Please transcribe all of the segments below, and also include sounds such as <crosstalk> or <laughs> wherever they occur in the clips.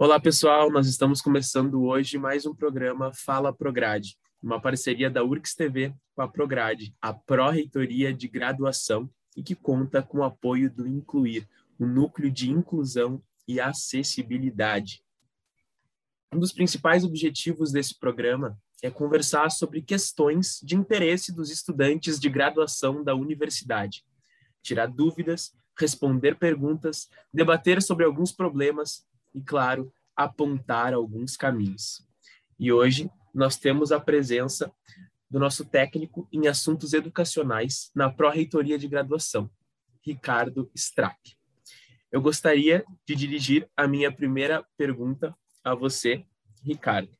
Olá, pessoal. Nós estamos começando hoje mais um programa Fala Prograde, uma parceria da URCS TV com a Prograde, a Pró-Reitoria de Graduação, e que conta com o apoio do Incluir, o Núcleo de Inclusão e Acessibilidade. Um dos principais objetivos desse programa é conversar sobre questões de interesse dos estudantes de graduação da universidade, tirar dúvidas, responder perguntas, debater sobre alguns problemas e, claro, apontar alguns caminhos. E hoje nós temos a presença do nosso técnico em assuntos educacionais na Pró-Reitoria de Graduação, Ricardo Strack. Eu gostaria de dirigir a minha primeira pergunta a você, Ricardo.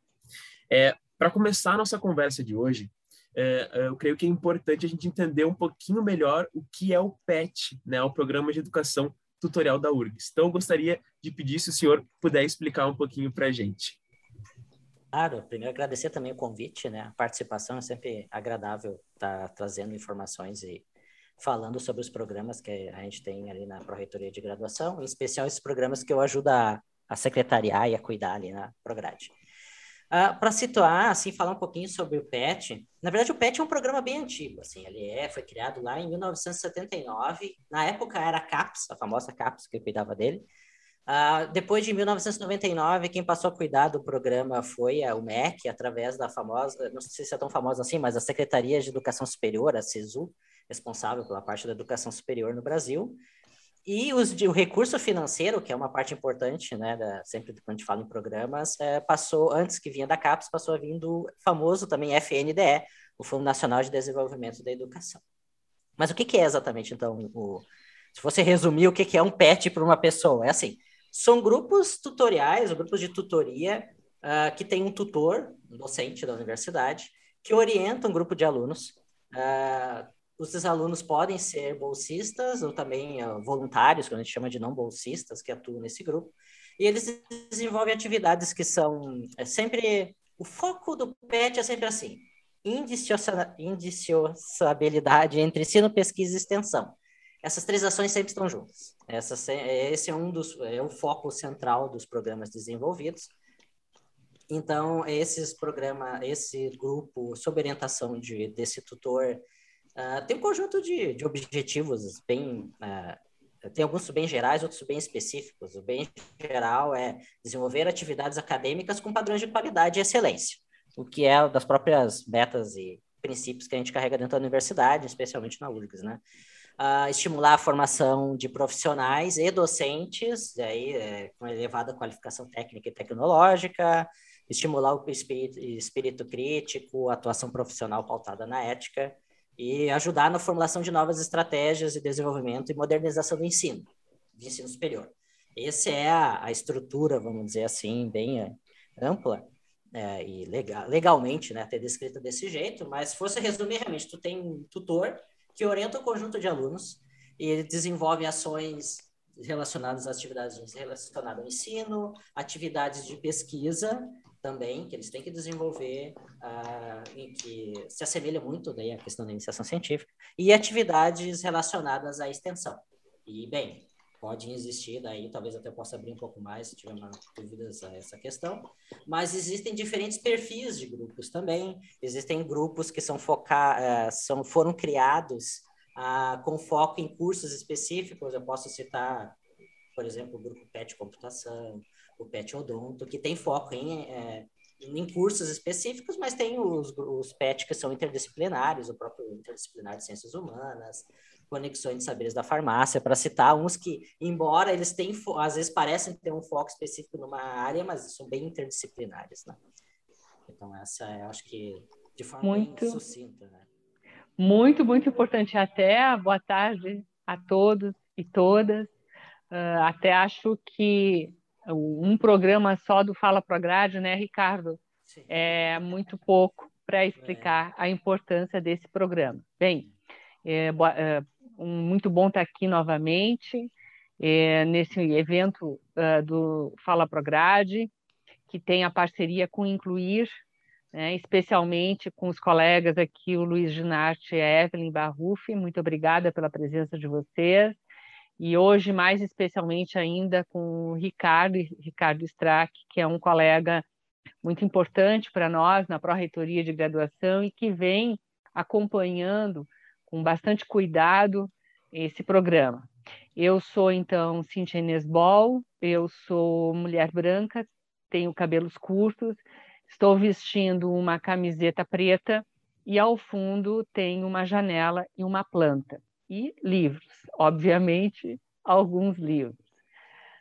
É, Para começar a nossa conversa de hoje, é, é, eu creio que é importante a gente entender um pouquinho melhor o que é o PET, né, o Programa de Educação tutorial da URGS. Então, eu gostaria de pedir se o senhor puder explicar um pouquinho para a gente. Claro, primeiro agradecer também o convite, né? A participação é sempre agradável estar tá trazendo informações e falando sobre os programas que a gente tem ali na Pró-Reitoria de Graduação, em especial esses programas que eu ajudo a, a secretariar e a cuidar ali na Prograde. Uh, ah, para situar, assim, falar um pouquinho sobre o PET. Na verdade, o PET é um programa bem antigo, assim, ele é, foi criado lá em 1979. Na época era a CAPS, a famosa CAPS que cuidava dele. Uh, depois de 1999, quem passou a cuidar do programa foi a MEC, através da famosa, não sei se é tão famosa assim, mas a Secretaria de Educação Superior, a CESU, responsável pela parte da educação superior no Brasil. E os, o recurso financeiro, que é uma parte importante, né, da, sempre quando a gente fala em programas, é, passou, antes que vinha da CAPES, passou a vir do famoso também FNDE, o Fundo Nacional de Desenvolvimento da Educação. Mas o que, que é exatamente, então, o, se você resumir o que, que é um PET para uma pessoa? É assim, são grupos tutoriais, grupos de tutoria, uh, que tem um tutor, um docente da universidade, que orienta um grupo de alunos, uh, os alunos podem ser bolsistas ou também uh, voluntários, que a gente chama de não bolsistas, que atuam nesse grupo. E eles desenvolvem atividades que são é sempre. O foco do PET é sempre assim: indiciosabilidade entre ensino, pesquisa e extensão. Essas três ações sempre estão juntas. Essa, esse é um dos é o foco central dos programas desenvolvidos. Então, esses programas, esse grupo, sob orientação de, desse tutor Uh, tem um conjunto de, de objetivos bem. Uh, tem alguns bem gerais, outros bem específicos. O bem geral é desenvolver atividades acadêmicas com padrões de qualidade e excelência, o que é das próprias metas e princípios que a gente carrega dentro da universidade, especialmente na URGS, né? Uh, estimular a formação de profissionais e docentes, aí, é, com elevada qualificação técnica e tecnológica, estimular o espírito, espírito crítico, atuação profissional pautada na ética, e ajudar na formulação de novas estratégias de desenvolvimento e modernização do ensino, de ensino superior. Essa é a, a estrutura, vamos dizer assim, bem é, ampla é, e legal, legalmente, né, até descrita desse jeito, mas se fosse resumir, realmente, tu tem um tutor que orienta o conjunto de alunos e ele desenvolve ações relacionadas às atividades relacionadas ao ensino, atividades de pesquisa também, que eles têm que desenvolver, uh, em que se assemelha muito daí à questão da iniciação científica, e atividades relacionadas à extensão. E, bem, pode existir, daí talvez até eu possa abrir um pouco mais se tiver dúvidas a essa questão, mas existem diferentes perfis de grupos também, existem grupos que são focar, uh, são, foram criados uh, com foco em cursos específicos, eu posso citar, por exemplo, o grupo PET Computação, o PET Odonto, que tem foco em, é, em cursos específicos, mas tem os, os PET que são interdisciplinares, o próprio interdisciplinar de ciências humanas, conexões de saberes da farmácia, para citar uns que, embora eles tenham, às vezes parecem ter um foco específico numa área, mas são bem interdisciplinares, né? Então, essa é, acho que, de forma muito, sucinta, né? Muito, muito importante. Até boa tarde a todos e todas. Uh, até acho que um programa só do Fala Prograde, né, Ricardo? Sim. É muito pouco para explicar é. a importância desse programa. Bem, é, é um, muito bom estar aqui novamente é, nesse evento uh, do Fala Prograde, que tem a parceria com Incluir, né, especialmente com os colegas aqui, o Luiz Ginarte e a Evelyn Barrufi. Muito obrigada pela presença de vocês. E hoje mais especialmente ainda com o Ricardo, Ricardo Strack, que é um colega muito importante para nós na pró-reitoria de graduação e que vem acompanhando com bastante cuidado esse programa. Eu sou, então, Cintia Inês Ball, eu sou mulher branca, tenho cabelos curtos, estou vestindo uma camiseta preta e ao fundo tem uma janela e uma planta. E livros, obviamente, alguns livros.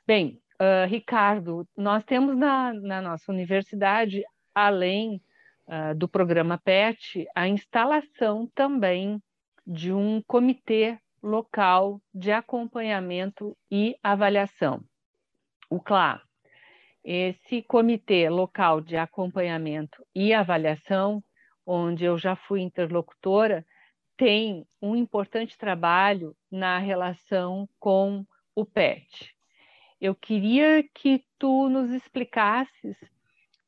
Bem, uh, Ricardo, nós temos na, na nossa universidade, além uh, do programa PET, a instalação também de um comitê local de acompanhamento e avaliação, o CLA. Esse comitê local de acompanhamento e avaliação, onde eu já fui interlocutora, tem um importante trabalho na relação com o PET. Eu queria que tu nos explicasses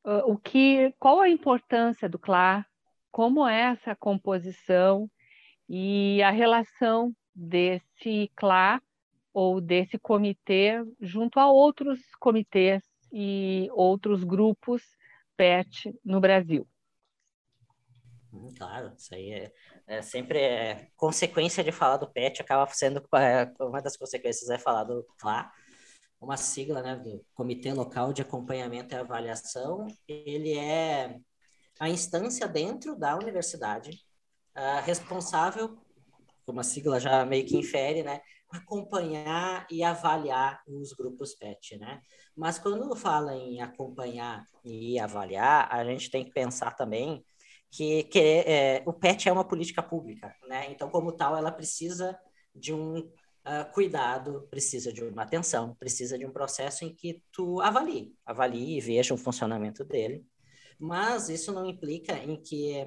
uh, o que, qual a importância do CLA, como é essa composição e a relação desse CLA ou desse comitê junto a outros comitês e outros grupos PET no Brasil. Claro, isso aí é, é sempre é, consequência de falar do PET, acaba sendo é, uma das consequências é falar do CLA, uma sigla né, do Comitê Local de Acompanhamento e Avaliação. Ele é a instância dentro da universidade uh, responsável como a sigla já meio que infere, né? Acompanhar e avaliar os grupos PET, né? Mas quando fala em acompanhar e avaliar, a gente tem que pensar também que, que é, o PET é uma política pública, né? Então, como tal, ela precisa de um uh, cuidado, precisa de uma atenção, precisa de um processo em que tu avalie, avalie e veja o funcionamento dele. Mas isso não implica em que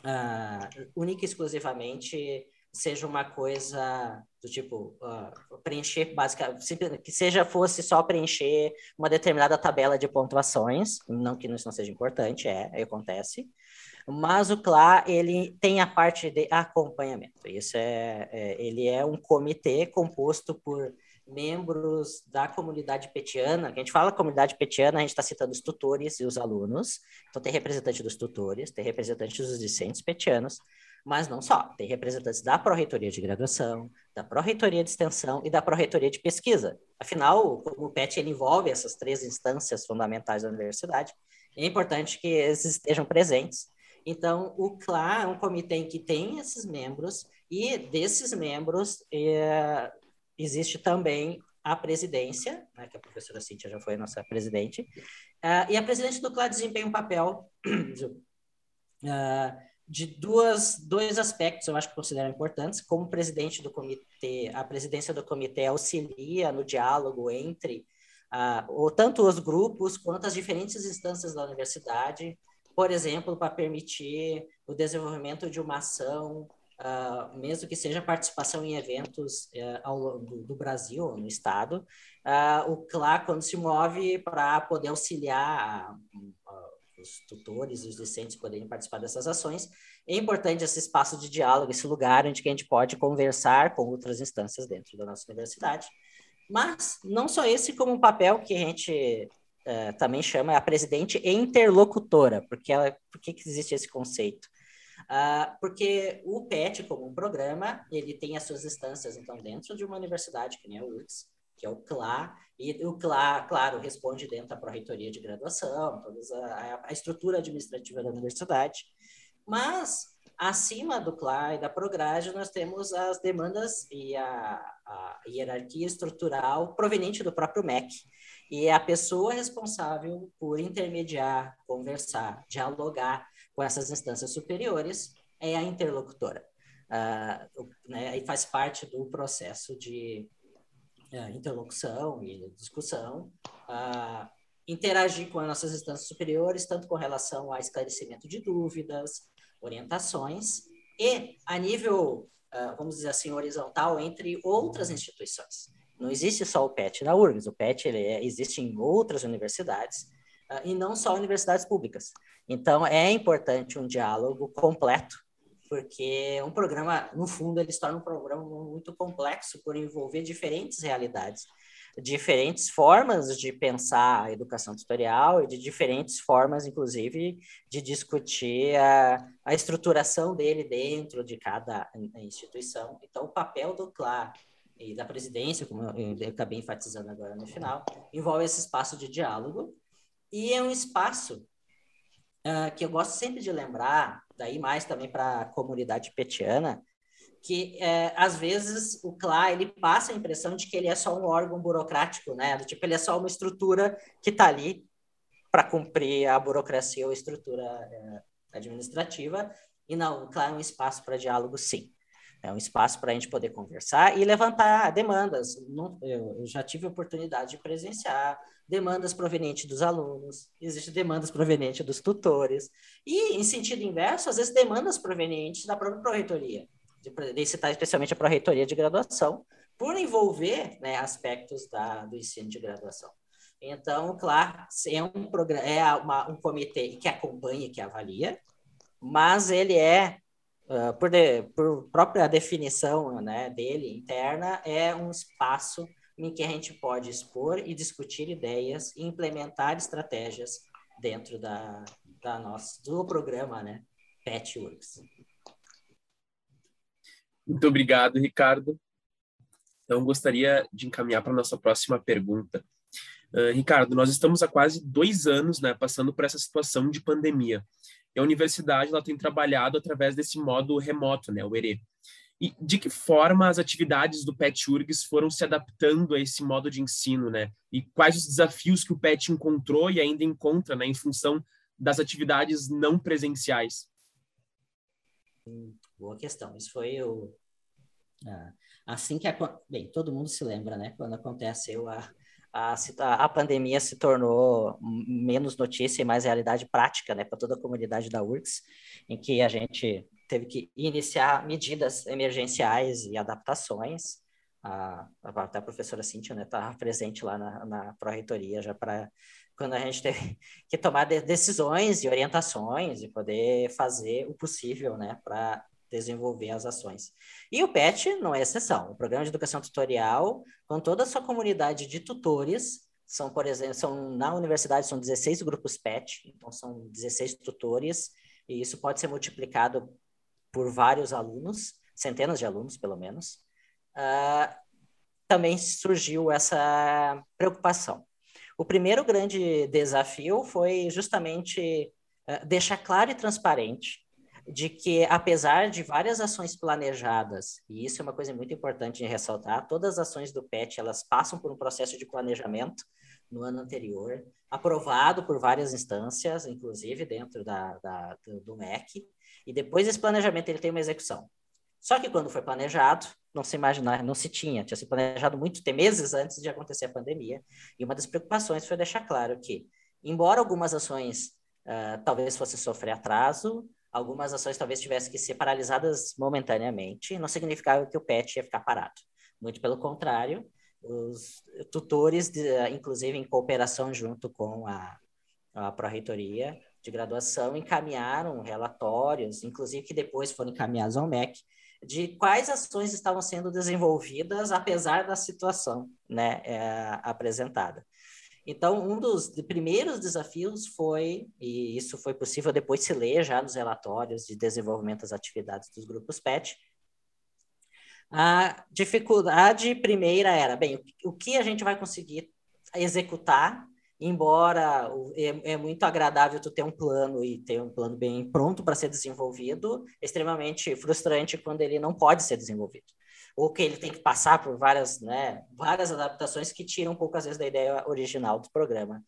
uh, única e exclusivamente seja uma coisa do tipo uh, preencher basicamente que seja fosse só preencher uma determinada tabela de pontuações não que isso não seja importante é acontece mas o CLA ele tem a parte de acompanhamento isso é, é ele é um comitê composto por membros da comunidade petiana, a gente fala comunidade petiana, a gente está citando os tutores e os alunos, então tem representante dos tutores, tem representante dos discentes petianos, mas não só, tem representantes da Pró-Reitoria de Graduação, da Pró-Reitoria de Extensão e da Pró-Reitoria de Pesquisa. Afinal, como o PET ele envolve essas três instâncias fundamentais da universidade, é importante que eles estejam presentes. Então, o CLA é um comitê que tem esses membros, e desses membros é, existe também a presidência, né, que a professora Cíntia já foi nossa presidente, uh, e a presidente do CLA desempenha um papel <clears throat> uh, de duas, dois aspectos eu acho que considero importantes. Como presidente do comitê, a presidência do comitê auxilia no diálogo entre uh, tanto os grupos quanto as diferentes instâncias da universidade, por exemplo, para permitir o desenvolvimento de uma ação, uh, mesmo que seja participação em eventos uh, ao, do, do, Brasil, no Estado, uh, o CLA, quando se move para poder auxiliar os tutores e os discentes poderem participar dessas ações. É importante esse espaço de diálogo, esse lugar onde a gente pode conversar com outras instâncias dentro da nossa universidade. Mas não só esse, como um papel que a gente uh, também chama a presidente interlocutora, porque ela, por que, que existe esse conceito? Uh, porque o PET, como um programa, ele tem as suas instâncias, então, dentro de uma universidade, que nem a URGS, que é o CLA, e o CLA, claro, responde dentro da Pró-Reitoria de Graduação, toda a, a, estrutura administrativa da universidade, mas acima do CLA e da Prograde, nós temos as demandas e a, a hierarquia estrutural proveniente do próprio MEC, e é a pessoa responsável por intermediar, conversar, dialogar com essas instâncias superiores é a interlocutora. Uh, né, e faz parte do processo de uh, interlocução e discussão, interagir com as nossas instâncias superiores, tanto com relação a esclarecimento de dúvidas, orientações, e a nível, uh, vamos dizer assim, horizontal, entre outras instituições. Não existe só o PET na URGS, o PET ele é, existe em outras universidades, e não só universidades públicas. Então, é importante um diálogo completo porque um programa, no fundo, ele se torna um programa muito complexo por envolver diferentes realidades diferentes formas de pensar a educação tutorial e de diferentes formas, inclusive, de discutir a, a estruturação dele dentro de cada instituição. Então, o papel do CLA e da presidência, como eu acabei enfatizando agora no final, envolve esse espaço de diálogo e é um espaço uh, que eu gosto sempre de lembrar, daí mais também para a comunidade petiana, que é, às vezes o CLA ele passa a impressão de que ele é só um órgão burocrático, né? Do tipo, ele é só uma estrutura que está ali para cumprir a burocracia ou a estrutura é, administrativa. E não, o CLA é um espaço para diálogo, sim. É um espaço para a gente poder conversar e levantar demandas. Eu, já tive a oportunidade de presenciar demandas provenientes dos alunos, existem demandas provenientes dos tutores, e, em sentido inverso, às vezes demandas provenientes da própria proreitoria de, de citar especialmente a Pró-Reitoria de Graduação, por envolver né, aspectos da, do ensino de graduação. Então, claro, é um, programa, é uma, um comitê que acompanha, que avalia, mas ele é, uh, por, de, por própria definição né, dele interna, é um espaço em que a gente pode expor e discutir ideias e implementar estratégias dentro da, da nossa, do programa né, Petworks. Muito obrigado, Ricardo. Então, gostaria de encaminhar para a nossa próxima pergunta. Uh, Ricardo, nós estamos há quase dois anos né, passando por essa situação de pandemia. E a universidade ela tem trabalhado através desse modo remoto, né, o ERE. E de que forma as atividades do PET URGS foram se adaptando a esse modo de ensino, né? E quais os desafios que o PET encontrou e ainda encontra, né, em função das atividades não presenciais? Boa questão. Isso foi o. Ah, assim que. A, bem, todo mundo se lembra, né? Quando aconteceu a, a, a pandemia se tornou menos notícia e mais realidade prática, né? Para toda a comunidade da URCS, em que a gente teve que iniciar medidas emergenciais e adaptações. A, até a professora Cíntia estava né, presente lá na, na pró-reitoria já para quando a gente teve <laughs> que tomar decisões e orientações e poder fazer o possível né, para desenvolver as ações. E o PET não é exceção. O Programa de Educação Tutorial, com toda a sua comunidade de tutores, são, por exemplo, são, na universidade são 16 grupos PET, então são 16 tutores, e isso pode ser multiplicado por vários alunos, centenas de alunos, pelo menos. Uh, também surgiu essa preocupação. O primeiro grande desafio foi justamente uh, deixar claro e transparente de que, apesar de várias ações planejadas, e isso é uma coisa muito importante de ressaltar, todas as ações do PET, elas passam por um processo de planejamento no ano anterior, aprovado por várias instâncias, inclusive dentro da, da do MEC, e depois desse planejamento ele tem uma execução. Só que quando foi planejado, não se imaginar, não se tinha, tinha sido planejado muito meses antes de acontecer a pandemia, e uma das preocupações foi deixar claro que, embora algumas ações uh, talvez fossem sofrer atraso, algumas ações talvez tivessem que ser paralisadas momentaneamente, não significava que o PET ia ficar parado. Muito pelo contrário, os tutores, de, inclusive em cooperação junto com a, a Pró-Reitoria de Graduação, encaminharam relatórios, inclusive que depois foram encaminhados ao MEC, de quais ações estavam sendo desenvolvidas apesar da situação né, é, apresentada. Então, um dos primeiros desafios foi, e isso foi possível depois se ler já nos relatórios de desenvolvimento das atividades dos grupos PET, a dificuldade primeira era, bem, o que a gente vai conseguir executar, embora é, é muito agradável tu ter um plano e ter um plano bem pronto para ser desenvolvido, extremamente frustrante quando ele não pode ser desenvolvido ou que ele tem que passar por várias, né, várias adaptações que tiram um pouco, às vezes, da ideia original do programa.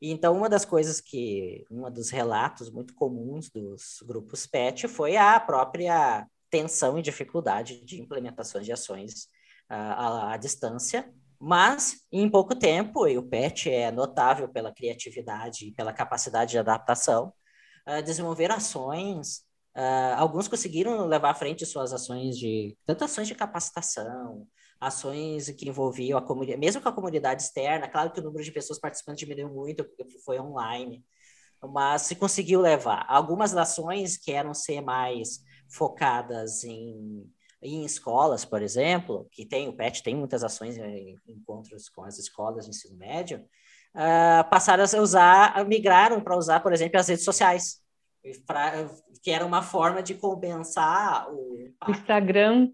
E, então, uma das coisas que, um dos relatos muito comuns dos grupos PET foi a própria tensão e dificuldade de implementações de ações à, à distância, mas em pouco tempo, e o PET é notável pela criatividade e pela capacidade de adaptação, uh, desenvolver ações Uh, alguns conseguiram levar à frente suas ações de tanto ações de capacitação, ações que envolviam a comunidade, mesmo com a comunidade externa. Claro que o número de pessoas participantes diminuiu muito porque foi online, mas se conseguiu levar. Algumas ações que eram ser mais focadas em, em escolas, por exemplo, que tem o PET tem muitas ações, encontros com as escolas de ensino médio, uh, passaram a usar, migraram para usar, por exemplo, as redes sociais, pra, que era uma forma de compensar o Instagram.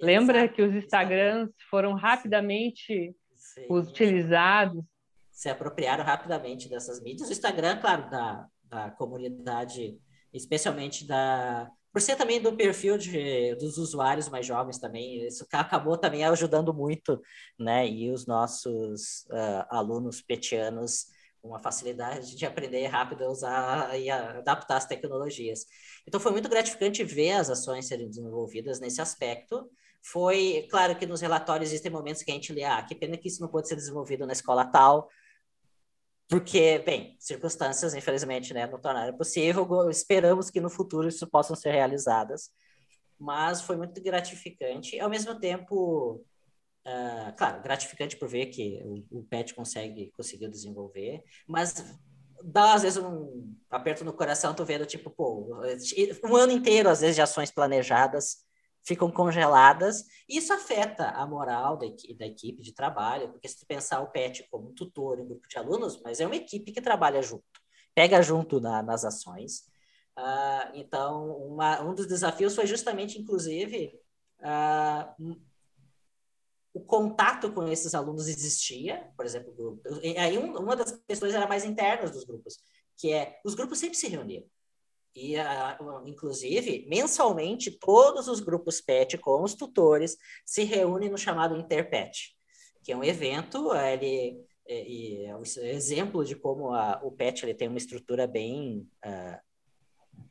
Lembra que os Instagrams foram rapidamente Sim. utilizados? Se apropriaram rapidamente dessas mídias. O Instagram, claro, da, da comunidade, especialmente da por ser também do perfil de, dos usuários mais jovens também, isso acabou também ajudando muito, né? E os nossos uh, alunos petianos uma facilidade de aprender rápido a usar e a adaptar as tecnologias. Então foi muito gratificante ver as ações serem desenvolvidas nesse aspecto. Foi claro que nos relatórios existem momentos que a gente lê, ah, que pena que isso não pode ser desenvolvido na escola tal, porque, bem, circunstâncias, infelizmente, né, não tornaram possível. Esperamos que no futuro isso possam ser realizadas. Mas foi muito gratificante. Ao mesmo tempo, uh, claro, gratificante por ver que o, o PET consegue, conseguiu desenvolver, mas dá, às vezes, um aperto no coração, tu vendo, tipo, pô, um ano inteiro, às vezes, de ações planejadas ficam congeladas, isso afeta a moral da, da, equipe de trabalho, porque se tu pensar o PET como um tutor e um grupo de alunos, mas é uma equipe que trabalha junto, pega junto na, nas ações. Uh, então, uma, um dos desafios foi justamente, inclusive, uh, o contato com esses alunos existia, por exemplo, aí um, uma das questões era mais internas dos grupos, que é, os grupos sempre se reuniam. E, uh, inclusive, mensalmente, todos os grupos PET com os tutores se reúnem no chamado Interpet, que é um evento, ele é, é um exemplo de como a, o PET ele tem uma estrutura bem uh,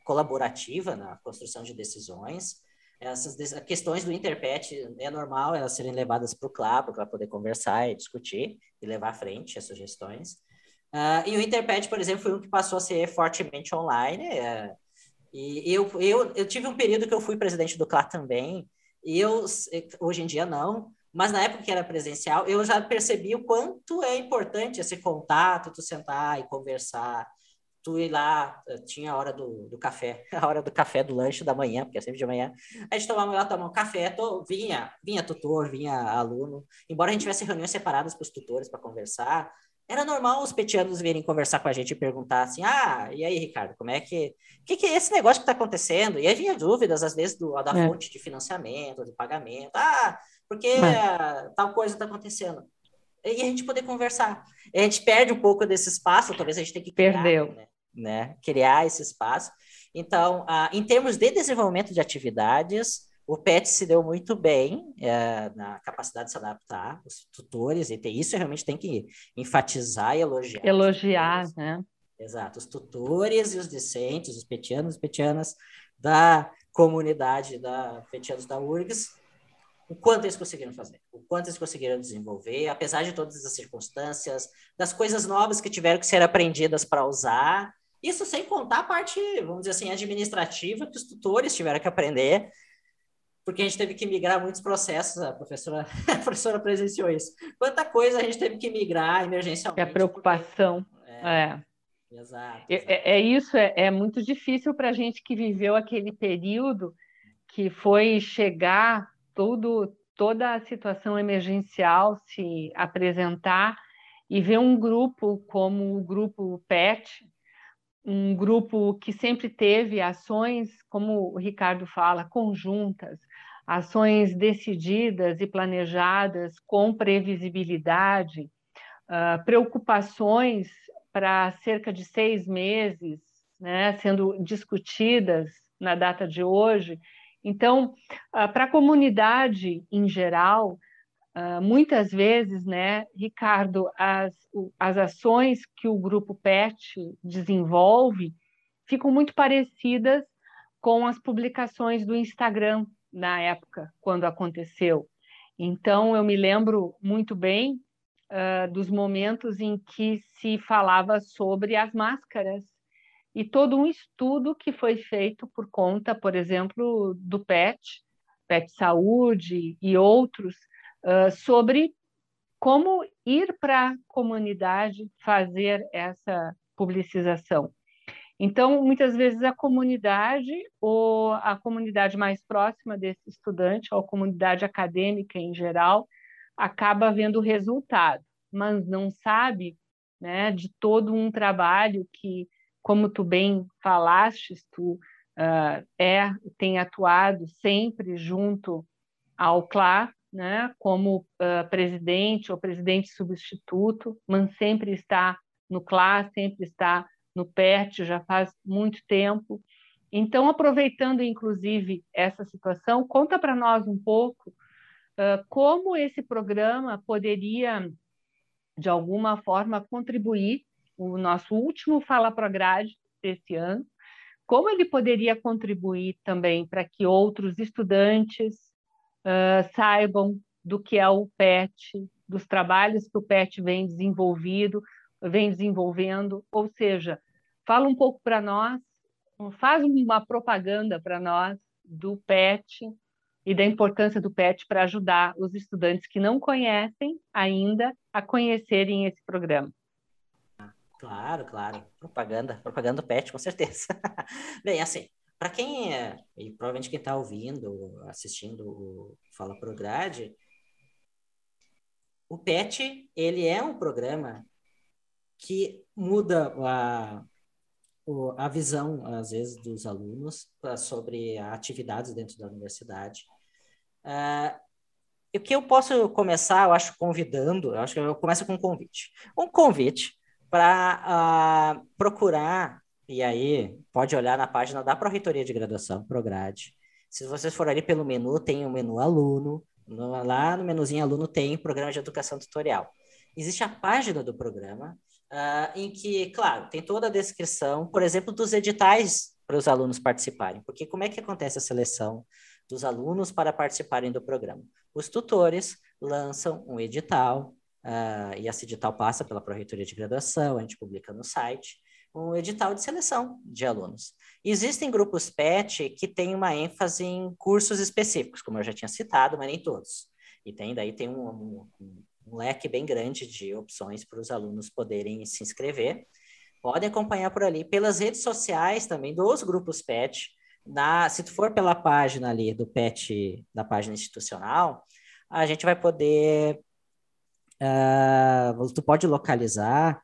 colaborativa na construção de decisões. Essas questões do Interpet é normal elas serem levadas para o CLA, para poder conversar e discutir e levar à frente as sugestões. Uh, e o Interpad, por exemplo, foi um que passou a ser fortemente online. Uh, e eu, eu, eu tive um período que eu fui presidente do CLA também, e eu, hoje em dia não, mas na época que era presencial, eu já percebi o quanto é importante esse contato, tu sentar e conversar, tu ir lá, eh, tinha a hora do, do café, <laughs> a hora do café do lanche da manhã, porque é sempre de manhã, a gente tomava lá, tomava um café, to, vinha, vinha tutor, vinha aluno, embora a gente tivesse reuniões separadas para os tutores para conversar, era normal os petianos virem conversar com a gente e perguntar assim: ah, e aí, Ricardo, como é que. O que, que é esse negócio que está acontecendo? E aí vinha dúvidas, às vezes, do, da é. fonte de financiamento, de pagamento. Ah, porque é. tal coisa está acontecendo. E a gente poder conversar. A gente perde um pouco desse espaço, talvez a gente tenha que criar, Perdeu. Né? né? Criar esse espaço. Então, ah, em termos de desenvolvimento de atividades, o PET se deu muito bem é, na capacidade de se adaptar, os tutores, e isso realmente tem que enfatizar e elogiar. Elogiar, né? Exato, os tutores e os discentes, os petianos e petianas da comunidade da petianos da URGS, o quanto eles conseguiram fazer, o quanto eles conseguiram desenvolver, apesar de todas as circunstâncias, das coisas novas que tiveram que ser aprendidas para usar, isso sem contar a parte, vamos dizer assim, administrativa que os tutores tiveram que aprender, porque a gente teve que migrar muitos processos, a professora, <laughs> a professora presenciou isso. Quanta coisa a gente teve que migrar emergencialmente. É a preocupação. Porque... É. é. Exato, é, exato. É, é, isso, é, é muito difícil para a gente que viveu aquele período que foi chegar tudo, toda a situação emergencial se apresentar e ver um grupo como o grupo PET, um grupo que sempre teve ações, como o Ricardo fala, conjuntas, ações decididas e planejadas com previsibilidade, uh, preocupações para cerca de seis meses, né, sendo discutidas na data de hoje. Então, uh, para a comunidade em geral, uh, muitas vezes, né, Ricardo, as, as ações que o grupo PET desenvolve ficam muito parecidas com as publicações do Instagram na época, quando aconteceu. Então, eu me lembro muito bem uh, dos momentos em que se falava sobre as máscaras e todo um estudo que foi feito por conta, por exemplo, do PET, PET Saúde e outros, uh, sobre como ir para a comunidade fazer essa publicização. Então, muitas vezes a comunidade ou a comunidade mais próxima desse estudante, ou a comunidade acadêmica em geral, acaba vendo o resultado, mas não sabe né, de todo um trabalho que, como tu bem falaste, tu uh, é, tem atuado sempre junto ao CLA, né, como uh, presidente ou presidente substituto, mas sempre está no CLA, sempre está no PERT já faz muito tempo. Então, aproveitando inclusive essa situação, conta para nós um pouco uh, como esse programa poderia, de alguma forma, contribuir, o nosso último Fala Prograde desse ano, como ele poderia contribuir também para que outros estudantes uh, saibam do que é o PET, dos trabalhos que o PET vem desenvolvido, vem desenvolvendo, ou seja, fala um pouco para nós, faz uma propaganda para nós do PET e da importância do PET para ajudar os estudantes que não conhecem ainda a conhecerem esse programa. Claro, claro. Propaganda, propaganda do PET, com certeza. <laughs> Bem, assim, para quem é, e provavelmente quem está ouvindo, assistindo o Fala Prograde, o PET, ele é um programa que muda a, a visão, às vezes, dos alunos sobre atividades dentro da universidade. Uh, o que eu posso começar, eu acho, convidando, eu acho que eu começo com um convite. Um convite para uh, ah, procurar, e aí pode olhar na página da Pró-Reitoria de Graduação, Prograde. Se vocês forem ali pelo menu, tem o menu aluno, no, lá no menuzinho aluno tem programa de educação tutorial. Existe a página do programa, uh, em que, claro, tem toda a descrição, por exemplo, dos editais para os alunos participarem. Porque como é que acontece a seleção dos alunos para participarem do programa? Os tutores lançam um edital, uh, e esse edital passa pela Pró-Reitoria de Graduação, a gente publica no site, um edital de seleção de alunos. Existem grupos PET que têm uma ênfase em cursos específicos, como eu já tinha citado, mas nem todos. E tem daí tem um, um, um leque bem grande de opções para os alunos poderem se inscrever. Podem acompanhar por ali, pelas redes sociais também dos grupos PET. Na, se tu for pela página ali do PET, da página institucional, a gente vai poder. Uh, tu pode localizar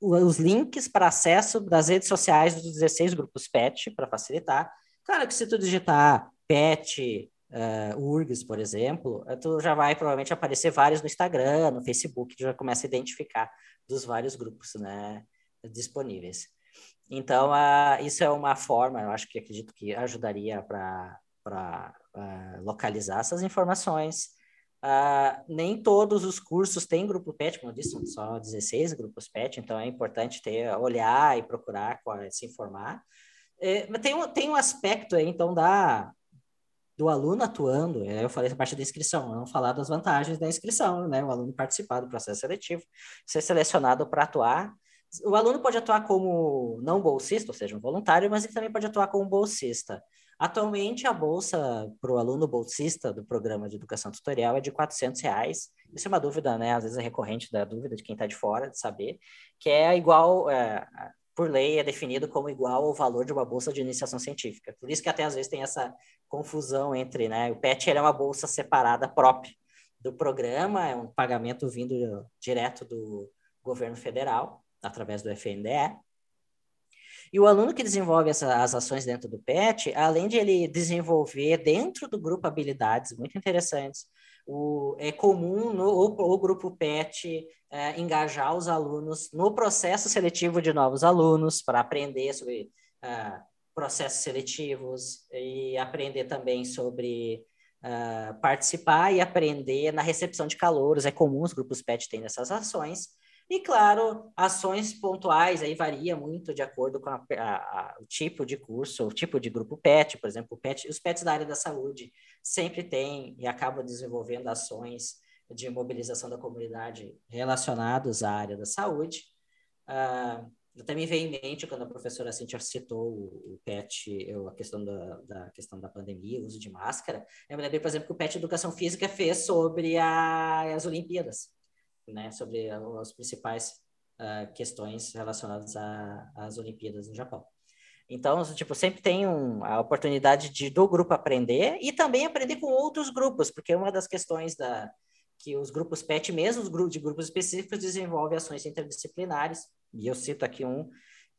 os links para acesso das redes sociais dos 16 grupos PET, para facilitar. Claro que se tu digitar PET uh, URGS, por exemplo, eh, tu já vai provavelmente aparecer vários no Instagram, no Facebook, tu já começa a identificar dos vários grupos né, disponíveis. Então, uh, isso é uma forma, eu acho que acredito que ajudaria para uh, localizar essas informações. Uh, nem todos os cursos têm grupo PET, como eu disse, são só 16 grupos PET, então é importante ter, olhar e procurar se informar. É, mas tem um, tem um aspecto aí, então, da, do aluno atuando, é, eu falei essa parte da inscrição, vamos falar das vantagens da inscrição, né? O aluno participar do processo seletivo, ser selecionado para atuar. O aluno pode atuar como não bolsista, ou seja, um voluntário, mas ele também pode atuar como bolsista. Atualmente, a bolsa para o aluno bolsista do programa de educação tutorial é de R$ reais. Isso é uma dúvida, né? Às vezes é recorrente da dúvida de quem está de fora, de saber, que é igual, é, por lei, é definido como igual ao valor de uma bolsa de iniciação científica. Por isso que até às vezes tem essa confusão entre, né? O PET é uma bolsa separada própria do programa, é um pagamento vindo direto do governo federal, através do FNDE. E o aluno que desenvolve essa, as ações dentro do PET, além de ele desenvolver dentro do grupo habilidades muito interessantes, o, é comum no o, o grupo PET é, engajar os alunos no processo seletivo de novos alunos para aprender sobre uh, processos seletivos e aprender também sobre uh, participar e aprender na recepção de calouros. É comum os grupos PET terem essas ações. E, claro, ações pontuais aí varia muito de acordo com a, a, a, o tipo de curso, o tipo de grupo PET, por exemplo, PET, os PETs da área da saúde sempre têm e acabam desenvolvendo ações de mobilização da comunidade relacionados à área da saúde. Uh, eu também veio em mente quando a professora Cintia citou o, PET, eu, a questão da, da, questão da pandemia, o uso de máscara. Eu me lembrei, por exemplo, que o PET Educação Física fez sobre a, as Olimpíadas né, sobre as principais uh, questões relacionadas às Olimpíadas no Japão. Então, tipo, sempre tem um, a oportunidade de do grupo aprender e também aprender com outros grupos, porque uma das questões da que os grupos PET, mesmo os grupos de grupos específicos, desenvolvem ações interdisciplinares, e eu cito aqui um,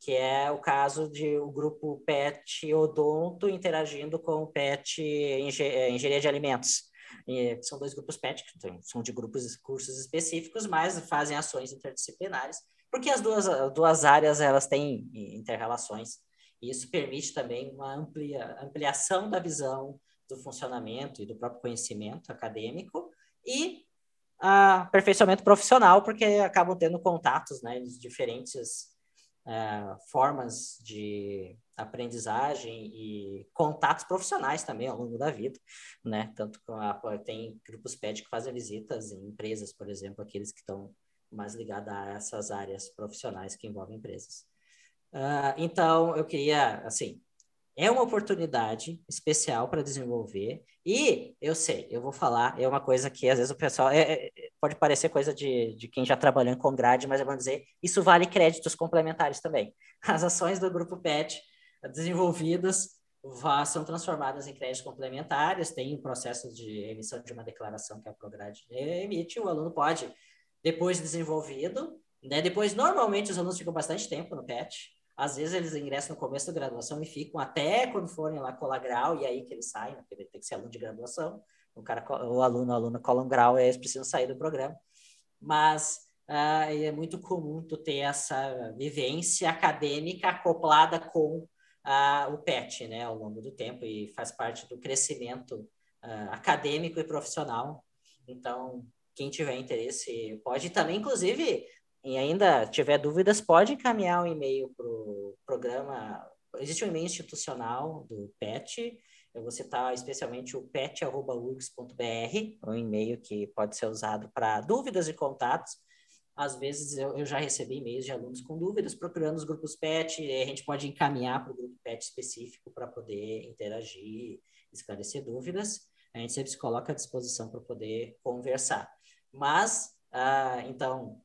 que é o caso de o grupo PET Odonto interagindo com o PET é, Engenharia de Alimentos. E são dois grupos PET, que são de grupos cursos específicos, mas fazem ações interdisciplinares, porque as duas, duas áreas elas têm interrelações e isso permite também uma amplia, ampliação da visão do funcionamento e do próprio conhecimento acadêmico e aperfeiçoamento profissional, porque acabam tendo contatos, né, de diferentes uh, formas de aprendizagem e contatos profissionais também ao longo da vida, né, tanto que tem grupos PED que fazem visitas em empresas, por exemplo, aqueles que estão mais ligados a essas áreas profissionais que envolvem empresas. Uh, então, eu queria, assim, é uma oportunidade especial para desenvolver. E eu sei, eu vou falar, é uma coisa que às vezes o pessoal é, é, pode parecer coisa de, de quem já trabalhou em Congrade, mas eu vou dizer, isso vale créditos complementares também. <laughs> As ações do grupo PET desenvolvidas são transformadas em créditos complementares, tem um processo de emissão de uma declaração que a Prograde emite, o aluno pode, depois de desenvolvido, né, depois normalmente os alunos ficam bastante tempo no PET, às vezes eles ingressam no começo da graduação e ficam até quando forem lá colar grau, e aí que eles saem, né? tem que ser aluno de graduação. O, cara, o aluno, a aluna colam grau, e eles precisam sair do programa. Mas uh, é muito comum tu ter essa vivência acadêmica acoplada com uh, o PET, né, ao longo do tempo, e faz parte do crescimento uh, acadêmico e profissional. Então, quem tiver interesse pode também, inclusive, e ainda tiver dúvidas, pode encaminhar um e-mail para o programa. Existe um e-mail institucional do PET, eu vou citar especialmente o pet.urgs.br, um e-mail que pode ser usado para dúvidas e contatos. Às vezes eu, eu já recebi e-mails de alunos com dúvidas, procurando os grupos PET, a gente pode encaminhar para o grupo PET específico para poder interagir, esclarecer dúvidas. A gente sempre se coloca à disposição para poder conversar. Mas, ah, então,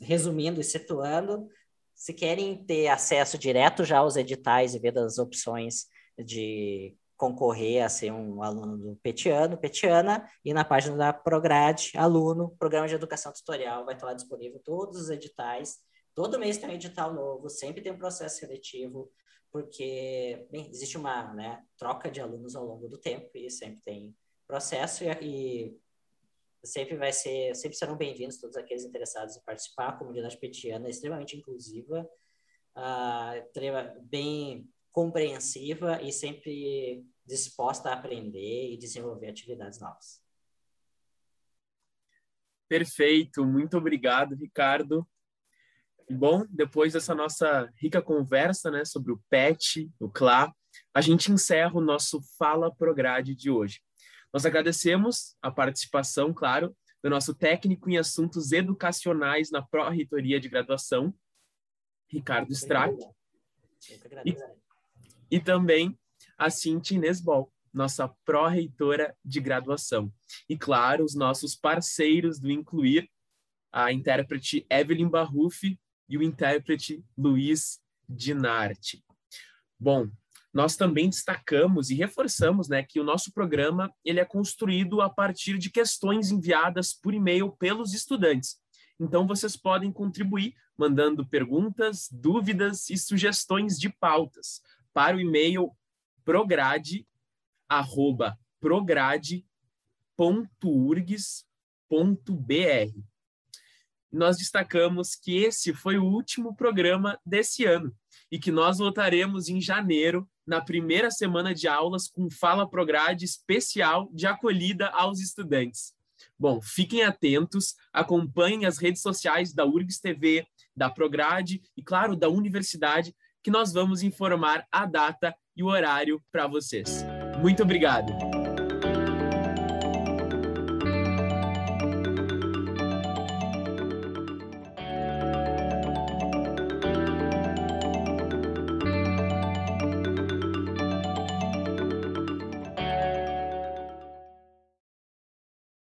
resumindo e situando, se querem ter acesso direto já aos editais e ver das opções de concorrer a ser um aluno do Petiano, Petiana, e na página da Prograde, aluno, Programa de Educação Tutorial, vai estar lá disponível todos os editais. Todo mês tem um edital novo, sempre tem um processo seletivo, porque bem, existe uma né, troca de alunos ao longo do tempo e sempre tem processo e, e sempre vai ser, sempre serão bem-vindos todos aqueles interessados em participar. A comunidade petiana é extremamente inclusiva, uh, bem compreensiva e sempre disposta a aprender e desenvolver atividades novas. Perfeito, muito obrigado, Ricardo. Bom, depois dessa nossa rica conversa né, sobre o PET, o CLA, a gente encerra o nosso Fala Prograde de hoje. Nós agradecemos a participação, claro, do nosso técnico em assuntos educacionais na Pró-Reitoria de Graduação, Ricardo Strack, e, e também a Cintia Inês Bol, nossa pró-reitora de graduação. E, claro, os nossos parceiros do Incluir, a intérprete Evelyn Barrufi e o intérprete Luiz Dinarte. Bom, nós também destacamos e reforçamos né, que o nosso programa ele é construído a partir de questões enviadas por e-mail pelos estudantes. Então, vocês podem contribuir mandando perguntas, dúvidas e sugestões de pautas para o e-mail prograde.urgs.br. Nós destacamos que esse foi o último programa desse ano e que nós voltaremos em janeiro na primeira semana de aulas com Fala Prograde especial de acolhida aos estudantes. Bom, fiquem atentos, acompanhem as redes sociais da URGS TV, da Prograde e, claro, da universidade, que nós vamos informar a data e o horário para vocês. Muito obrigado!